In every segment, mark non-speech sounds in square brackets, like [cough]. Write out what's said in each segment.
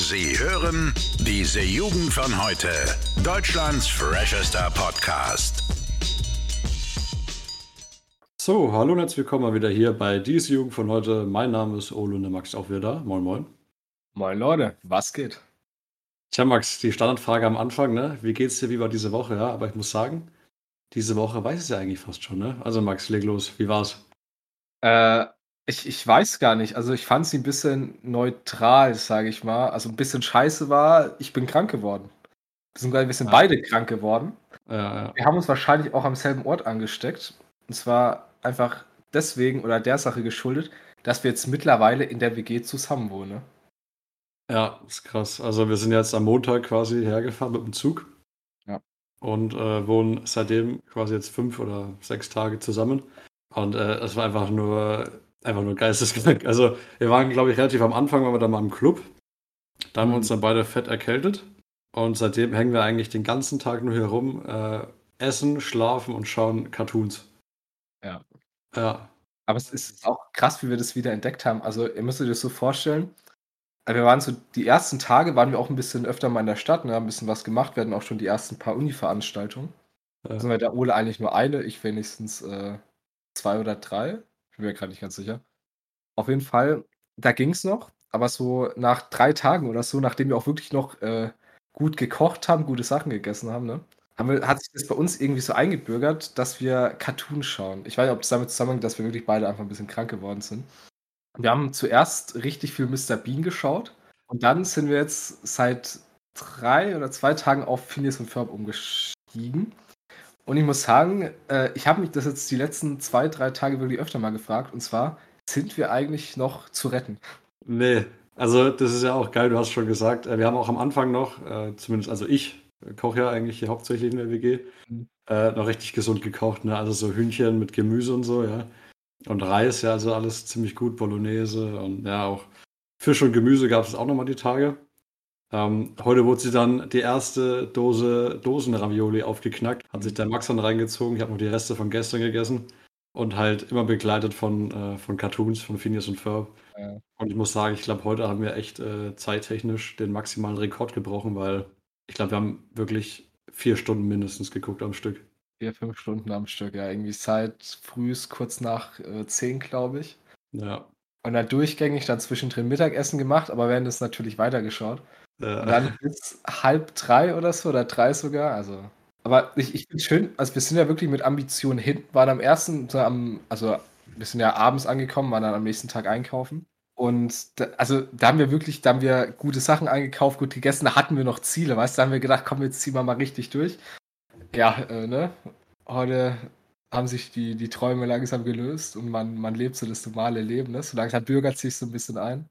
Sie hören diese Jugend von heute. Deutschlands freshester Podcast. So, hallo und herzlich willkommen mal wieder hier bei diese Jugend von heute. Mein Name ist Ole und der Max ist auch wieder da. Moin, moin. Moin Leute, was geht? Tja, Max, die Standardfrage am Anfang, ne? Wie geht's dir? Wie war diese Woche? Ja, aber ich muss sagen, diese Woche weiß es ja eigentlich fast schon, ne? Also Max, leg los. Wie war's? Äh, ich, ich weiß gar nicht. Also ich fand sie ein bisschen neutral, sage ich mal. Also ein bisschen scheiße war, ich bin krank geworden. Beziehungsweise wir sind Ja. beide krank geworden. Ja, ja. Wir haben uns wahrscheinlich auch am selben Ort angesteckt. Und zwar einfach deswegen oder der Sache geschuldet, dass wir jetzt mittlerweile in der WG zusammen wohnen. Ja, ist krass. Also wir sind jetzt am Montag quasi hergefahren mit dem Zug. Ja. Und äh, wohnen seitdem quasi jetzt fünf oder sechs Tage zusammen. Und äh, es war einfach nur, einfach nur geisteskrank. Also wir waren, glaube ich, relativ am Anfang, waren wir dann mal im Club. Da haben wir uns dann beide fett erkältet. Und seitdem hängen wir eigentlich den ganzen Tag nur hier rum, äh, essen, schlafen und schauen Cartoons. Ja. Ja. Aber es ist auch krass, wie wir das wieder entdeckt haben. Also ihr müsst euch das so vorstellen. äh, Wir waren so, die ersten Tage waren wir auch ein bisschen öfter mal in der Stadt, ne, haben ein bisschen was gemacht. Wir hatten auch schon die ersten paar Uni-Veranstaltungen. Ja. Sind wir der Ole eigentlich nur eine, ich wenigstens äh, zwei oder drei. Bin mir gerade nicht ganz sicher. Auf jeden Fall, da ging es noch, aber so nach drei Tagen oder so, nachdem wir auch wirklich noch äh, gut gekocht haben, gute Sachen gegessen haben, ne? Wir, hat sich das bei uns irgendwie so eingebürgert, dass wir Cartoons schauen. Ich weiß nicht, ob das damit zusammenhängt, dass wir wirklich beide einfach ein bisschen krank geworden sind. Wir haben zuerst richtig viel Mr. Bean geschaut und dann sind wir jetzt seit drei oder zwei Tagen auf Phineas und Ferb umgestiegen. Und ich muss sagen, äh, ich habe mich das jetzt die letzten zwei, drei Tage wirklich öfter mal gefragt. Und zwar, sind wir eigentlich noch zu retten? Nee, also das ist ja auch geil, du hast schon gesagt, äh, wir haben auch am Anfang noch, äh, zumindest, also ich äh, koche ja eigentlich hier hauptsächlich in der WG, Mhm. äh, noch richtig gesund gekocht, ne? Also so Hühnchen mit Gemüse und so, ja. Und Reis, ja, also alles ziemlich gut, Bolognese und ja, auch Fisch und Gemüse gab es auch nochmal die Tage. Ähm, heute wurde sie dann die erste Dose Dosenravioli aufgeknackt, hat sich der Max dann reingezogen, ich habe noch die Reste von gestern gegessen und halt immer begleitet von, äh, von Cartoons, von Phineas und Ferb. Ja. Und ich muss sagen, ich glaube, heute haben wir echt äh, zeittechnisch den maximalen Rekord gebrochen, weil ich glaube, wir haben wirklich vier Stunden mindestens geguckt am Stück. Vier, fünf Stunden am Stück, ja. Irgendwie seit frühs kurz nach äh, zehn, glaube ich. Ja. Und dann durchgängig dann zwischendrin Mittagessen gemacht, aber während es natürlich weitergeschaut. Und Äh, dann [laughs] bis halb drei oder so, oder drei sogar. Also. Aber ich, ich finde schön, also wir sind ja wirklich mit Ambitionen hin, waren am ersten, so am, also wir sind ja abends angekommen, waren dann am nächsten Tag einkaufen. Und da, also da haben wir wirklich, da haben wir gute Sachen eingekauft, gut gegessen, da hatten wir noch Ziele, weißt du, da haben wir gedacht, komm, jetzt ziehen wir mal richtig durch. Ja, äh, ne? Heute haben sich die, die Träume langsam gelöst und man, man lebt so das normale Leben, ne? So langsam bürgert sich so ein bisschen ein.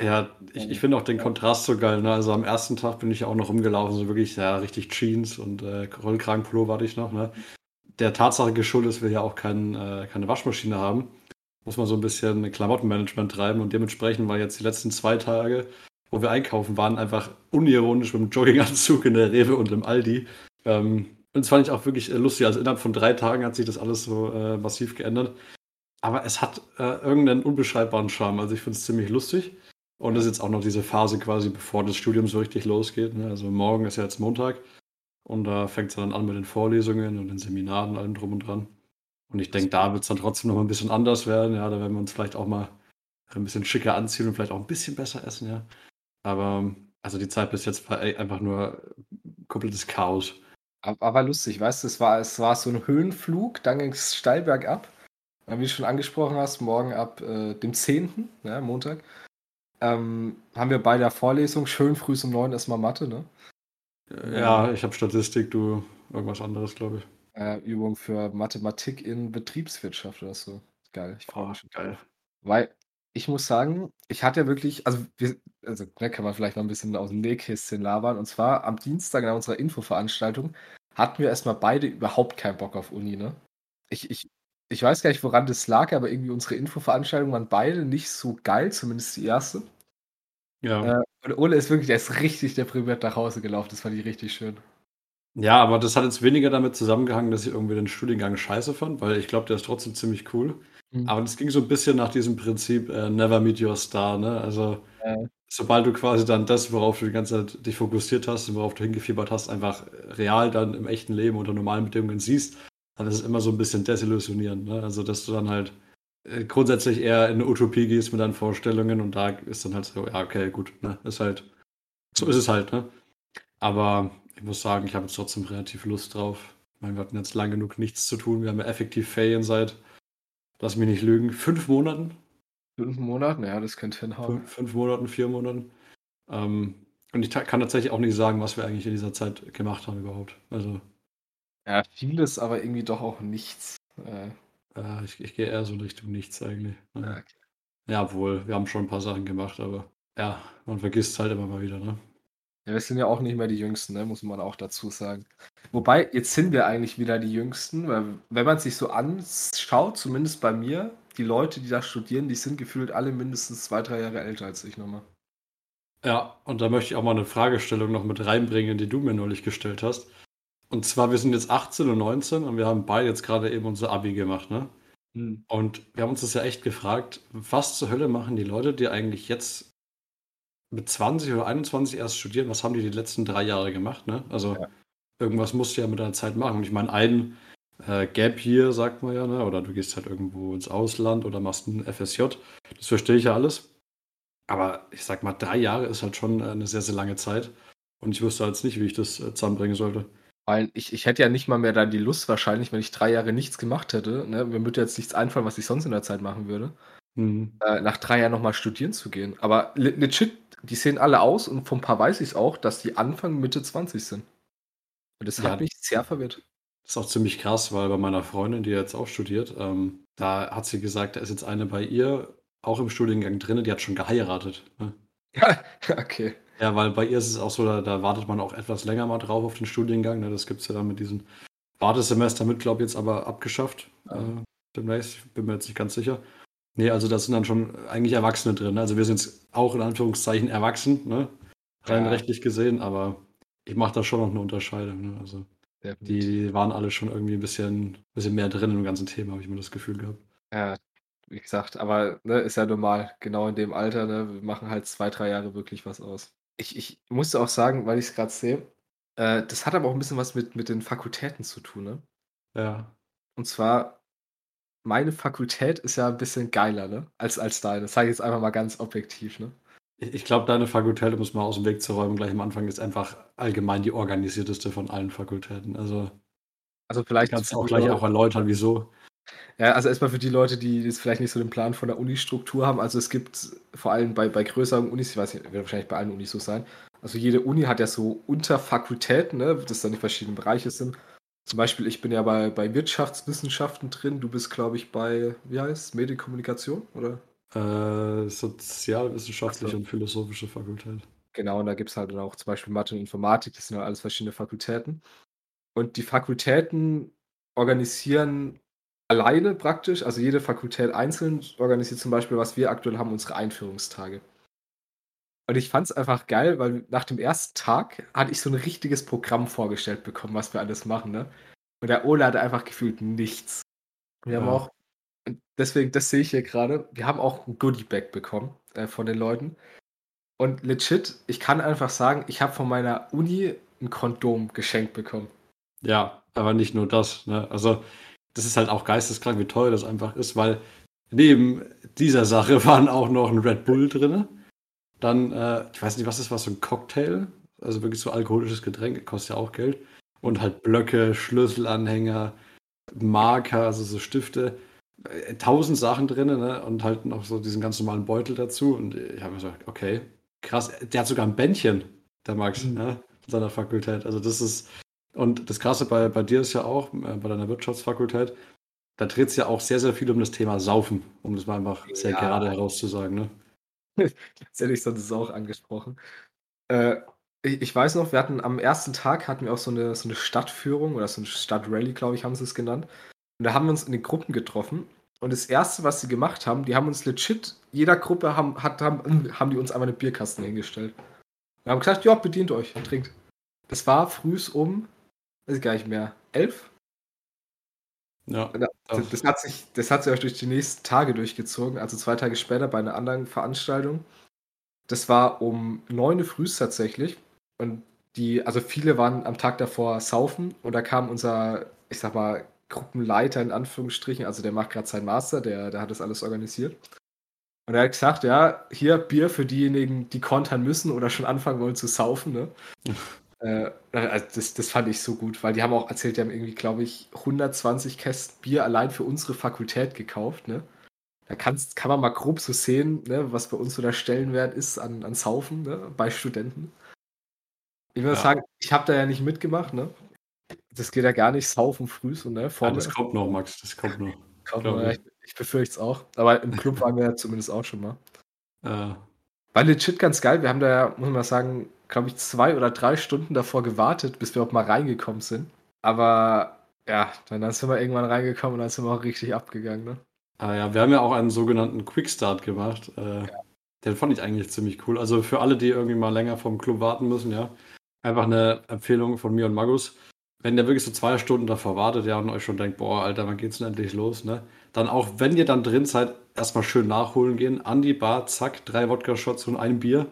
Ja, ich, ich finde auch den Kontrast so geil. Ne? Also am ersten Tag bin ich ja auch noch rumgelaufen, so wirklich, ja, richtig Jeans und äh, Rollkragenpullover hatte ich noch. Ne? Der Tatsache geschuldet, dass wir ja auch kein, äh, keine Waschmaschine haben, muss man so ein bisschen Klamottenmanagement treiben und dementsprechend war jetzt die letzten zwei Tage, wo wir einkaufen waren, einfach unironisch mit dem Jogginganzug in der Rewe und im Aldi. Ähm, und das fand ich auch wirklich äh, lustig. Also innerhalb von drei Tagen hat sich das alles so äh, massiv geändert. Aber es hat äh, irgendeinen unbeschreibbaren Charme. Also ich finde es ziemlich lustig. Und das ist jetzt auch noch diese Phase quasi, bevor das Studium so richtig losgeht. Ne? Also morgen ist ja jetzt Montag. Und da fängt es dann an mit den Vorlesungen und den Seminaren und allem drum und dran. Und ich denke, da wird es dann trotzdem noch mal ein bisschen anders werden. Ja, da werden wir uns vielleicht auch mal ein bisschen schicker anziehen und vielleicht auch ein bisschen besser essen, ja. Aber also die Zeit bis jetzt war ey, einfach nur komplettes Chaos. Aber lustig, weißt du, es war, es war so ein Höhenflug, dann ging es steil bergab. Wie du schon angesprochen hast, morgen ab äh, dem 10., ja, Montag, ähm, haben wir bei der Vorlesung schön früh um 9 erstmal Mathe, ne? Ja, ich habe Statistik, du irgendwas anderes, glaube ich. Äh, Übung für Mathematik in Betriebswirtschaft oder so. Geil, ich freue mich schon. geil. Weil ich muss sagen, ich hatte ja wirklich, also, wir, also ne, kann man vielleicht mal ein bisschen aus dem Nähkästchen labern. Und zwar am Dienstag in unserer Infoveranstaltung hatten wir erstmal beide überhaupt keinen Bock auf Uni, ne? Ich, ich, ich weiß gar nicht, woran das lag, aber irgendwie unsere Infoveranstaltungen waren beide nicht so geil, zumindest die erste. Ja. Äh, und Ole ist wirklich, der ist richtig deprimiert nach Hause gelaufen. Das fand ich richtig schön. Ja, aber das hat jetzt weniger damit zusammengehangen, dass ich irgendwie den Studiengang scheiße fand, weil ich glaube, der ist trotzdem ziemlich cool. Mhm. Aber das ging so ein bisschen nach diesem Prinzip äh, Never Meet Your Star, ne? Also Ja. sobald du quasi dann das, worauf du die ganze Zeit dich fokussiert hast und worauf du hingefiebert hast, einfach real dann im echten Leben unter normalen Bedingungen siehst, dann ist es immer so ein bisschen desillusionierend. Ne? Also, dass du dann halt äh, grundsätzlich eher in eine Utopie gehst mit deinen Vorstellungen und da ist dann halt so, ja, okay, gut, ne? Ist halt, so ist es halt, ne? Aber ich muss sagen, ich habe jetzt trotzdem relativ Lust drauf. Wir hatten jetzt lang genug nichts zu tun. Wir haben ja effektiv Ferien seit, lass mich nicht lügen, fünf Monaten. Fünf Monaten, ja, das könnte hinhauen. Fünf, fünf Monaten, vier Monaten. Ähm, und ich kann tatsächlich auch nicht sagen, was wir eigentlich in dieser Zeit gemacht haben überhaupt. Also. Ja, vieles, aber irgendwie doch auch nichts. Äh, äh, ich, ich gehe eher so in Richtung nichts eigentlich. Ja, okay. ja, wohl, wir haben schon ein paar Sachen gemacht, aber ja, man vergisst es halt immer mal wieder, ne? Ja, wir sind ja auch nicht mehr die Jüngsten, ne? muss man auch dazu sagen. Wobei, jetzt sind wir eigentlich wieder die Jüngsten, weil wenn man sich so anschaut, zumindest bei mir, die Leute, die da studieren, die sind gefühlt alle mindestens zwei, drei Jahre älter als ich nochmal. Ja, und da möchte ich auch mal eine Fragestellung noch mit reinbringen, die du mir neulich gestellt hast. Und zwar, wir sind jetzt 18 und 19 und wir haben beide jetzt gerade eben unser Abi gemacht, ne? Hm. Und wir haben uns das ja echt gefragt, was zur Hölle machen die Leute, die eigentlich jetzt mit 20 oder 21 erst studieren, was haben die die letzten drei Jahre gemacht? Ne? Also ja. irgendwas musst du ja mit deiner Zeit machen. Und ich meine, ein äh, Gap hier, sagt man ja, ne? oder du gehst halt irgendwo ins Ausland oder machst ein FSJ. Das verstehe ich ja alles. Aber ich sag mal, drei Jahre ist halt schon eine sehr, sehr lange Zeit. Und ich wüsste jetzt nicht, wie ich das äh, zusammenbringen sollte. Weil ich, ich hätte ja nicht mal mehr dann die Lust wahrscheinlich, wenn ich drei Jahre nichts gemacht hätte. Ne? Mir würde jetzt nichts einfallen, was ich sonst in der Zeit machen würde. Mhm. Äh, nach drei Jahren nochmal studieren zu gehen. Aber legit, die sehen alle aus und von ein paar weiß ich es auch, dass die Anfang Mitte 20 sind. Und das ja, hat mich sehr verwirrt. Das ist auch ziemlich krass, weil bei meiner Freundin, die jetzt auch studiert, ähm, da hat sie gesagt, da ist jetzt eine bei ihr auch im Studiengang drin, die hat schon geheiratet. Ne? [laughs] Ja, okay. Ja, weil bei ihr ist es auch so, da, da, wartet man auch etwas länger mal drauf auf den Studiengang. Ne? Das gibt es ja dann mit diesen Wartesemester mit, glaube ich, jetzt aber abgeschafft. Ja. Äh, demnächst, bin mir jetzt nicht ganz sicher. Nee, also da sind dann schon eigentlich Erwachsene drin. Ne? Also wir sind jetzt auch in Anführungszeichen erwachsen, ne? rein ja. rechtlich gesehen, aber ich mache da schon noch eine Unterscheidung. Ne? Also die, die, waren alle schon irgendwie ein bisschen, bisschen mehr drin im ganzen Thema, habe ich mir das Gefühl gehabt. Ja, wie gesagt, aber ne, ist ja normal, genau in dem Alter, ne, wir machen halt zwei, drei Jahre wirklich was aus. Ich, ich musste auch sagen, weil ich es gerade sehe, äh, das hat aber auch ein bisschen was mit, mit den Fakultäten zu tun, ne? Ja. Und zwar meine Fakultät ist ja ein bisschen geiler, ne? Als, als deine. Das sage ich jetzt einfach mal ganz objektiv, ne? Ich glaube, deine Fakultät, um es mal aus dem Weg zu räumen, gleich am Anfang, ist einfach allgemein die organisierteste von allen Fakultäten. Also, also vielleicht kannst du auch gleich auch erläutern, wieso. Ja, also erstmal für die Leute, die jetzt vielleicht nicht so den Plan von der Uni-Struktur haben. Also es gibt vor allem bei, bei größeren Unis, ich weiß nicht, wird wahrscheinlich bei allen Unis so sein. Also jede Uni hat ja so Unterfakultäten, ne, das dann die verschiedenen Bereiche sind. Zum Beispiel, ich bin ja bei, bei Wirtschaftswissenschaften drin, du bist, glaube ich, bei, wie heißt Medienkommunikation, oder? Äh, Sozialwissenschaftliche so. und philosophische Fakultät. Genau, und da gibt es halt auch zum Beispiel Mathe und Informatik, das sind ja alles verschiedene Fakultäten. Und die Fakultäten organisieren alleine praktisch, also jede Fakultät einzeln organisiert zum Beispiel, was wir aktuell haben, unsere Einführungstage. Und ich fand es einfach geil, weil nach dem ersten Tag hatte ich so ein richtiges Programm vorgestellt bekommen, was wir alles machen, ne? Und der Ole hatte einfach gefühlt nichts. Wir ja. haben auch, deswegen, das sehe ich hier gerade, wir haben auch ein Goodie-Bag bekommen äh, von den Leuten. Und legit, ich kann einfach sagen, ich habe von meiner Uni ein Kondom geschenkt bekommen. Ja, aber nicht nur das. Ne? Also, das ist halt auch geisteskrank, wie teuer das einfach ist, weil neben dieser Sache [laughs] waren auch noch ein Red Bull drin dann, äh, ich weiß nicht, was ist was, so ein Cocktail? Also wirklich so alkoholisches Getränk, kostet ja auch Geld. Und halt Blöcke, Schlüsselanhänger, Marker, also so Stifte. Äh, tausend Sachen drin, ne? Und halt noch so diesen ganz normalen Beutel dazu. Und ich habe mir gesagt, okay, krass. Der hat sogar ein Bändchen, der Max, mhm. ne? In seiner Fakultät. Also das ist. Und das Krasse bei, bei dir ist ja auch, äh, bei deiner Wirtschaftsfakultät, da dreht es ja auch sehr, sehr viel um das Thema Saufen, um das mal einfach sehr ja. gerade herauszusagen, ne? [laughs] Tatsächlich sonst ist auch angesprochen. Äh, ich, ich, weiß noch, wir hatten am ersten Tag hatten wir auch so eine, so eine Stadtführung oder so eine Stadtrally, glaube ich, haben sie es genannt. Und da haben wir uns in den Gruppen getroffen. Und das erste, was sie gemacht haben, die haben uns legit, jeder Gruppe haben, hat, haben, haben die uns einmal eine Bierkasten hingestellt. Wir haben gesagt, ja, bedient euch und trinkt. Das war frühs um, weiß ich gar nicht mehr, elf? Ja. Das, das, hat sich, das hat sich auch durch die nächsten Tage durchgezogen. Also zwei Tage später bei einer anderen Veranstaltung Das war um 9 Uhr früh tatsächlich. Und die, also viele waren am Tag davor saufen und da kam unser, ich sag mal, Gruppenleiter in Anführungsstrichen, also der macht gerade seinen Master, der, der hat das alles organisiert. Und er hat gesagt, ja, hier Bier für diejenigen, die kontern müssen oder schon anfangen wollen zu saufen. Ne? [laughs] äh, also das, das fand ich so gut, weil die haben auch erzählt, die haben irgendwie, glaube ich, 120 Kästen Bier allein für unsere Fakultät gekauft. Ne? Da kannst, kann man mal grob so sehen, ne, was bei uns so der Stellenwert ist an, an Saufen ne, bei Studenten. Ich würde ja. sagen, ich habe da ja nicht mitgemacht. Ne? Das geht ja gar nicht, saufen früh. So, ne, ja, das kommt noch, Max, das kommt noch. Kommt noch ich, ich befürchte es auch. Aber im Club waren wir ja zumindest auch schon mal. Äh. War legit ganz geil. Wir haben da ja, muss man sagen, glaube ich, zwei oder drei Stunden davor gewartet, bis wir auch mal reingekommen sind. Aber ja, dann sind wir irgendwann reingekommen und dann sind wir auch richtig abgegangen. Ne? Ah ja, wir haben ja auch einen sogenannten Quickstart gemacht. Äh, ja. Den fand ich eigentlich ziemlich cool. Also für alle, die irgendwie mal länger vom Club warten müssen, ja. Einfach eine Empfehlung von mir und Magus. Wenn ihr wirklich so zwei Stunden davor wartet, ja, und euch schon denkt, boah, Alter, wann geht's denn endlich los, ne? Dann auch, wenn ihr dann drin seid, erstmal schön nachholen gehen, an die Bar, zack, drei Wodka-Shots und ein Bier.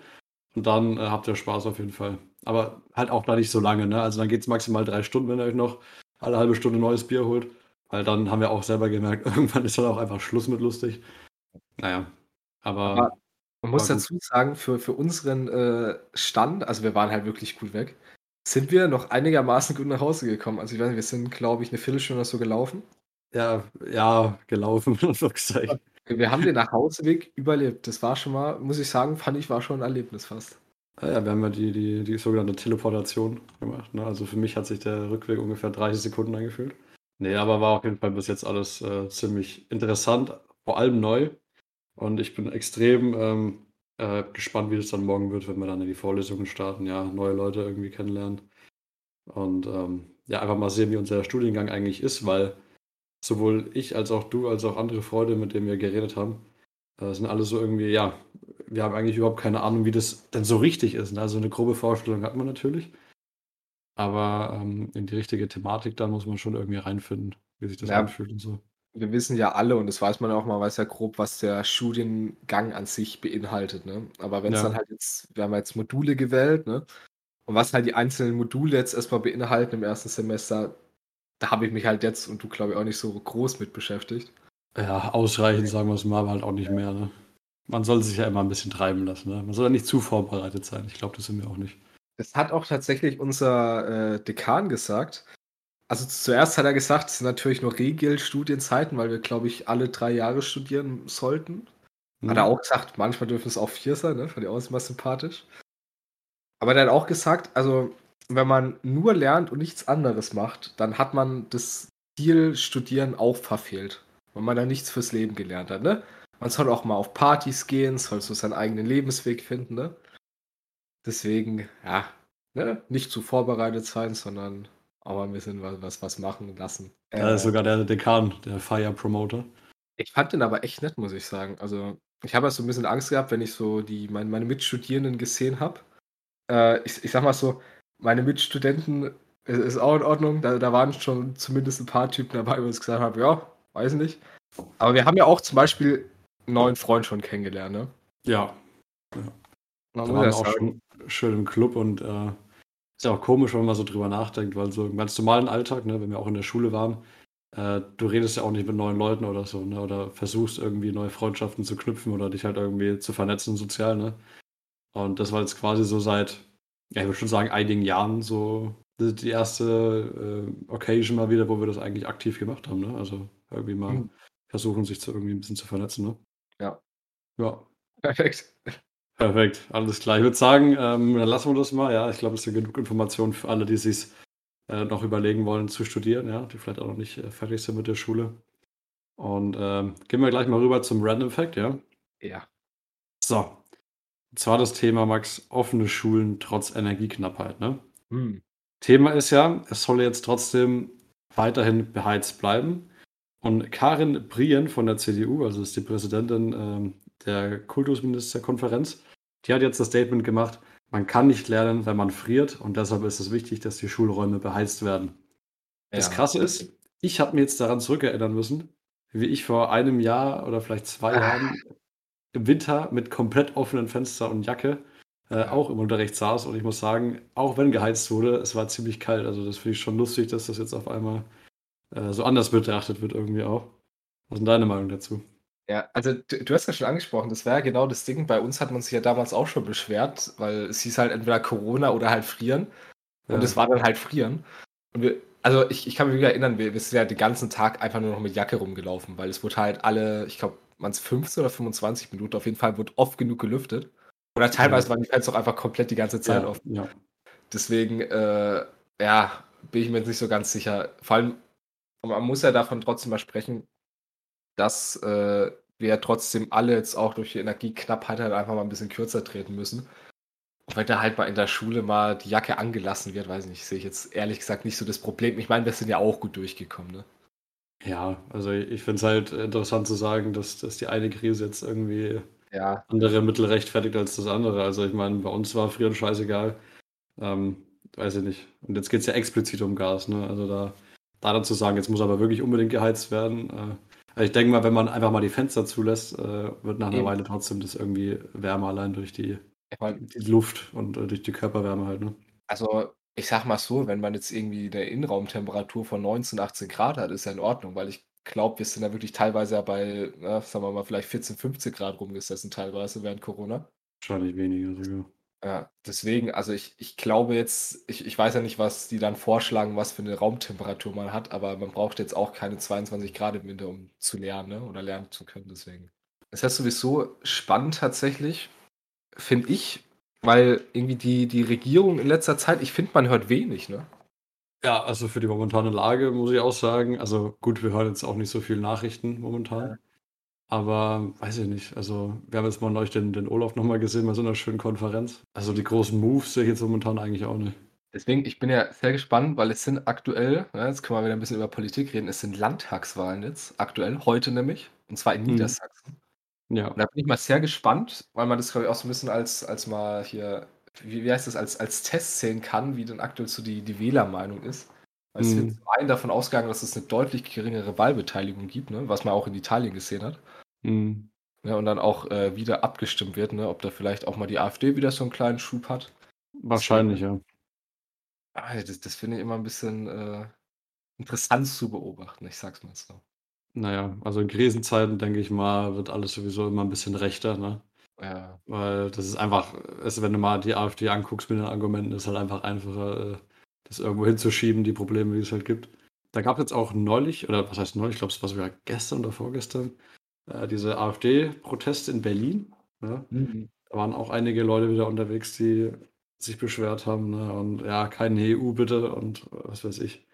Und dann äh, habt ihr Spaß auf jeden Fall. Aber halt auch da nicht so lange, ne? Also dann geht's maximal drei Stunden, wenn ihr euch noch alle halbe Stunde neues Bier holt. Weil dann haben wir auch selber gemerkt, [laughs] irgendwann ist dann auch einfach Schluss mit lustig. Naja, aber. aber man muss dazu sagen, für, für unseren äh, Stand, also wir waren halt wirklich gut weg, sind wir noch einigermaßen gut nach Hause gekommen. Also ich weiß nicht, wir sind, glaube ich, eine Viertelstunde oder so gelaufen. Ja, ja, gelaufen, [laughs] Wir haben den Nachhauseweg überlebt. Das war schon mal, muss ich sagen, fand ich, war schon ein Erlebnis fast. Ja, wir haben ja die, die, die sogenannte Teleportation gemacht. Ne? Also für mich hat sich der Rückweg ungefähr 30 Sekunden angefühlt. Nee, aber war auf jeden Fall bis jetzt alles äh, ziemlich interessant, vor allem neu. Und ich bin extrem ähm, äh, gespannt, wie das dann morgen wird, wenn wir dann in die Vorlesungen starten, ja, neue Leute irgendwie kennenlernen. Und ähm, ja, einfach mal sehen, wie unser Studiengang eigentlich ist, weil sowohl ich als auch du, als auch andere Freunde, mit denen wir geredet haben, äh, sind alle so irgendwie, ja, wir haben eigentlich überhaupt keine Ahnung, wie das denn so richtig ist. Ne? Also eine grobe Vorstellung hat man natürlich. Aber ähm, in die richtige Thematik, da muss man schon irgendwie reinfinden, wie sich das ja, anfühlt und so. Wir wissen ja alle, und das weiß man auch mal, weiß ja grob, was der Studiengang an sich beinhaltet. Ne? Aber wenn es ja. dann halt jetzt, wir haben jetzt Module gewählt, ne? Und was halt die einzelnen Module jetzt erstmal beinhalten im ersten Semester, da habe ich mich halt jetzt und du glaube ich auch nicht so groß mit beschäftigt. Ja, ausreichend, sagen wir es mal, aber halt auch nicht mehr. Ne? Man soll sich ja immer ein bisschen treiben lassen. Ne? Man soll ja nicht zu vorbereitet sein. Ich glaube, das sind wir auch nicht. Das hat auch tatsächlich unser äh, Dekan gesagt. Also zuerst hat er gesagt, es sind natürlich nur Regelstudienzeiten, weil wir, glaube ich, alle drei Jahre studieren sollten. Mhm. Hat er auch gesagt, manchmal dürfen es auch vier sein, ne? Fand ich auch immer sympathisch. Aber er hat auch gesagt, also wenn man nur lernt und nichts anderes macht, dann hat man das Ziel Studieren auch verfehlt. Weil man da nichts fürs Leben gelernt hat, ne? Man soll auch mal auf Partys gehen, soll so seinen eigenen Lebensweg finden, ne? Deswegen, ja, ne, nicht zu vorbereitet sein, sondern auch ein bisschen was, was, was machen lassen. Ja, das ist sogar der Dekan, der Fire Promoter. Ich fand den aber echt nett, muss ich sagen. Also, ich habe so ein bisschen Angst gehabt, wenn ich so die, meine, meine Mitstudierenden gesehen habe. Äh, ich, ich sag mal so, meine Mitstudenten ist, ist auch in Ordnung. Da, da waren schon zumindest ein paar Typen dabei, wo ich gesagt habe, ja, weiß nicht. Aber wir haben ja auch zum Beispiel einen neuen Freund schon kennengelernt, ne? Ja. ja. Man da waren auch schon schön im Club und äh, ist ja auch komisch, wenn man so drüber nachdenkt, weil so im ganz normalen Alltag, ne, wenn wir auch in der Schule waren, äh, du redest ja auch nicht mit neuen Leuten oder so, ne, oder versuchst irgendwie neue Freundschaften zu knüpfen oder dich halt irgendwie zu vernetzen sozial, ne. Und das war jetzt quasi so seit, ja, ich würde schon sagen, einigen Jahren so die erste äh, Occasion mal wieder, wo wir das eigentlich aktiv gemacht haben, ne? Also irgendwie mal mhm. versuchen, sich zu irgendwie ein bisschen zu vernetzen, ne? Ja. Ja. Perfekt. Perfekt, alles klar. Ich würde sagen, ähm, dann lassen wir das mal. Ja, ich glaube, es sind genug Informationen für alle, die sich äh, noch überlegen wollen zu studieren, ja, die vielleicht auch noch nicht äh, fertig sind mit der Schule. Und ähm, gehen wir gleich mal rüber zum Random Fact, ja? Ja. So. Zwar das Thema, Max, offene Schulen trotz Energieknappheit, ne? Hm. Thema ist ja, es soll jetzt trotzdem weiterhin beheizt bleiben. Und Karin Brien von der CDU, also ist die Präsidentin ähm, der Kultusministerkonferenz, die hat jetzt das Statement gemacht, man kann nicht lernen, wenn man friert und deshalb ist es wichtig, dass die Schulräume beheizt werden. Ja. Das Krasse ist, ich habe mir jetzt daran zurückerinnern müssen, wie ich vor einem Jahr oder vielleicht zwei ah. Jahren im Winter mit komplett offenen Fenster und Jacke äh, auch im Unterricht saß. Und ich muss sagen, auch wenn geheizt wurde, es war ziemlich kalt. Also das finde ich schon lustig, dass das jetzt auf einmal äh, so anders betrachtet wird irgendwie auch. Was ist denn deine Meinung dazu? Ja, also du, du hast ja schon angesprochen, das wäre ja genau das Ding. Bei uns hat man sich ja damals auch schon beschwert, weil es hieß halt entweder Corona oder halt frieren. Und es war dann halt frieren. Und wir, also ich, ich kann mich wieder erinnern, wir, wir sind ja den ganzen Tag einfach nur noch mit Jacke rumgelaufen, weil es wurde halt alle, ich glaube, waren es 15 oder 25 Minuten, auf jeden Fall wurde oft genug gelüftet. Oder teilweise waren die Fenster auch einfach komplett die ganze Zeit Ja, offen. ja. Deswegen, äh, ja, bin ich mir jetzt nicht so ganz sicher. Vor allem, man muss ja davon trotzdem mal sprechen, dass äh, wir ja trotzdem alle jetzt auch durch die Energieknappheit halt einfach mal ein bisschen kürzer treten müssen. Und wenn da halt mal in der Schule mal die Jacke angelassen wird, weiß ich nicht, sehe ich jetzt ehrlich gesagt nicht so das Problem. Ich meine, wir sind ja auch gut durchgekommen, ne? Ja, also ich finde es halt interessant zu sagen, dass, dass die eine Krise jetzt irgendwie Ja, andere Mittel rechtfertigt als das andere. Also ich meine, bei uns war frieren scheißegal. Ähm, weiß ich nicht. Und jetzt geht es ja explizit um Gas, ne? Also da, da dann zu sagen, jetzt muss aber wirklich unbedingt geheizt werden. Äh, also ich denke mal, wenn man einfach mal die Fenster zulässt, äh, wird nach einer Eben. Weile trotzdem das irgendwie wärmer, allein durch die, ich meine, die Luft und äh, durch die Körperwärme halt, ne? Also, ich sag mal so, wenn man jetzt irgendwie eine Innenraumtemperatur von 19, 18 Grad hat, ist ja in Ordnung, weil ich glaube, wir sind da wirklich teilweise ja bei, na, sagen wir mal, vielleicht 14, 15 Grad rumgesessen, teilweise während Corona. Wahrscheinlich weniger sogar. Ja, deswegen, also ich, ich glaube jetzt, ich, ich weiß ja nicht, was die dann vorschlagen, was für eine Raumtemperatur man hat, aber man braucht jetzt auch keine 22 Grad im Winter, um zu lernen, ne? Oder lernen zu können, deswegen. Es ist sowieso spannend tatsächlich, finde ich, weil irgendwie die, die Regierung in letzter Zeit, ich finde, man hört wenig, ne? Ja, also für die momentane Lage muss ich auch sagen, also gut, wir hören jetzt auch nicht so viel Nachrichten momentan. Ja. Aber weiß ich nicht. Also, wir haben jetzt mal neulich den, den Olaf nochmal gesehen bei so einer schönen Konferenz. Also die großen Moves sehe ich jetzt momentan eigentlich auch nicht. Deswegen, ich bin ja sehr gespannt, weil es sind aktuell, ne, jetzt können wir wieder ein bisschen über Politik reden, es sind Landtagswahlen jetzt, aktuell, heute nämlich, und zwar in Mhm. Niedersachsen. Ja. Und da bin ich mal sehr gespannt, weil man das, glaube ich, auch so ein bisschen als, als mal hier, wie, wie heißt das, als, als Test sehen kann, wie denn aktuell so die, die Wählermeinung ist. Weil es wird Mhm. zum einen davon ausgegangen, dass es eine deutlich geringere Wahlbeteiligung gibt, ne, was man auch in Italien gesehen hat. Mhm. Ne, und dann auch äh, wieder abgestimmt wird, ne, ob da vielleicht auch mal die AfD wieder so einen kleinen Schub hat. Wahrscheinlich, ja. Ah, das, das finde ich immer ein bisschen äh, interessant zu beobachten, ich sag's mal so. Naja, also in Krisenzeiten, denke ich mal, wird alles sowieso immer ein bisschen rechter, ne? Ja, Weil das ist einfach, also wenn du mal die AfD anguckst mit den Argumenten, ist halt einfach einfacher, äh, das irgendwo hinzuschieben, die Probleme, die es halt gibt. Da gab es jetzt auch neulich, oder was heißt neulich, ich glaube, es war sogar gestern oder vorgestern, äh, diese AfD-Proteste in Berlin. Ja? Mhm. Da waren auch einige Leute wieder unterwegs, die sich beschwert haben. Ne? Und ja, keine EU bitte und was weiß ich.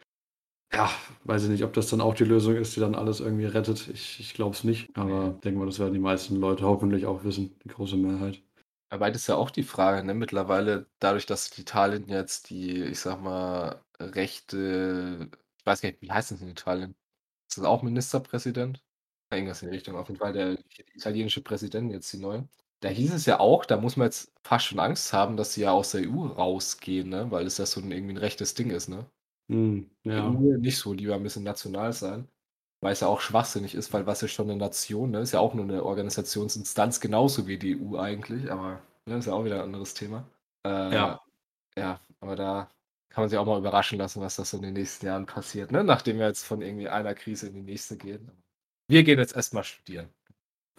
Ja, weiß ich nicht, ob das dann auch die Lösung ist, die dann alles irgendwie rettet. Ich, ich glaube es nicht. Aber ich denke mal, das werden die meisten Leute hoffentlich auch wissen, die große Mehrheit. Aber das ist ja auch die Frage, ne? Mittlerweile, dadurch, dass Italien jetzt die, ich sag mal, rechte, ich weiß gar nicht, wie heißt das in Italien? Ist das auch Ministerpräsident? Ja, Irgendwas in die Richtung. Auf jeden Fall der italienische Präsident, jetzt die neue. Da hieß es ja auch, da muss man jetzt fast schon Angst haben, dass sie ja aus der EU rausgehen, ne? Weil es ja so ein, irgendwie ein rechtes Ding ist, ne? Hm, ja. Nicht so, lieber ein bisschen national sein. Weil es ja auch schwachsinnig ist, weil was ja schon eine Nation, ne? Ist ja auch nur eine Organisationsinstanz, genauso wie die EU eigentlich, aber ne, ist ja auch wieder ein anderes Thema. Äh, Ja. ja, aber da kann man sich auch mal überraschen lassen, was das so in den nächsten Jahren passiert, ne? Nachdem wir jetzt von irgendwie einer Krise in die nächste gehen. Wir gehen jetzt erstmal studieren.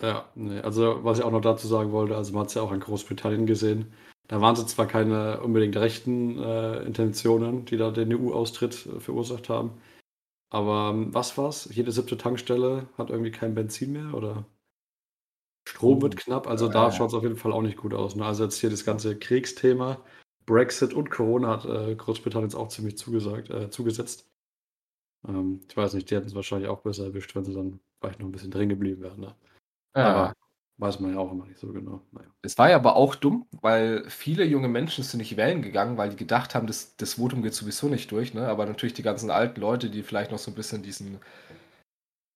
Ja, nee, also was ich auch noch dazu sagen wollte, also man hat es ja auch in Großbritannien gesehen. Da waren es zwar keine unbedingt rechten äh, Intentionen, die da den EU-Austritt äh, verursacht haben. Aber ähm, was war's? Jede siebte Tankstelle hat irgendwie kein Benzin mehr oder Strom wird knapp. Also da schaut es auf jeden Fall auch nicht gut aus. Ne? Also jetzt hier das ganze Kriegsthema, Brexit und Corona hat äh, Großbritannien jetzt auch ziemlich zugesagt, äh, zugesetzt. Ähm, ich weiß nicht, die hätten es wahrscheinlich auch besser erwischt, wenn sie dann vielleicht noch ein bisschen drin geblieben wären. Ne? Ja. Aber weiß man ja auch immer nicht so genau. Naja. Es war ja aber auch dumm, weil viele junge Menschen sind nicht wählen gegangen, weil die gedacht haben, das, das Votum geht sowieso nicht durch, ne? Aber natürlich die ganzen alten Leute, die vielleicht noch so ein bisschen diesen,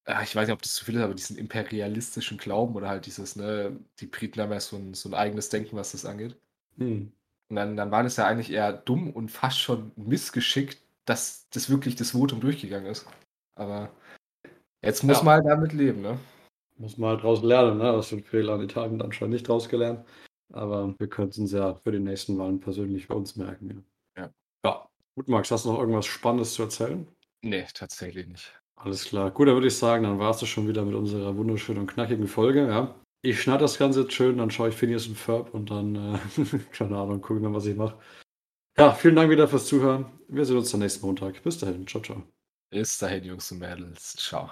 äh, ich weiß nicht, ob das zu viel ist, aber diesen imperialistischen Glauben oder halt dieses, ne, die Briten haben ja so ein, so ein eigenes Denken, was das angeht. Hm. Und dann, dann war das ja eigentlich eher dumm und fast schon missgeschickt, dass das wirklich das Votum durchgegangen ist. Aber jetzt muss Ja. man halt damit leben, ne? Muss man halt draus lernen, ne? Aus den Fehlern Italien anscheinend nicht draus gelernt. Aber wir könnten es ja für die nächsten Wahlen persönlich bei uns merken. Ja. ja. ja. Gut, Max, hast du noch irgendwas Spannendes zu erzählen? Nee, tatsächlich nicht. Alles klar. Gut, dann würde ich sagen, dann warst du schon wieder mit unserer wunderschönen und knackigen Folge. Ja. Ich schneide das Ganze jetzt schön, dann schaue ich Phineas und Ferb und dann, äh, [laughs] keine Ahnung, gucken wir, was ich mache. Ja, vielen Dank wieder fürs Zuhören. Wir sehen uns am nächsten Montag. Bis dahin. Ciao, ciao. Bis dahin, Jungs und Mädels. Ciao.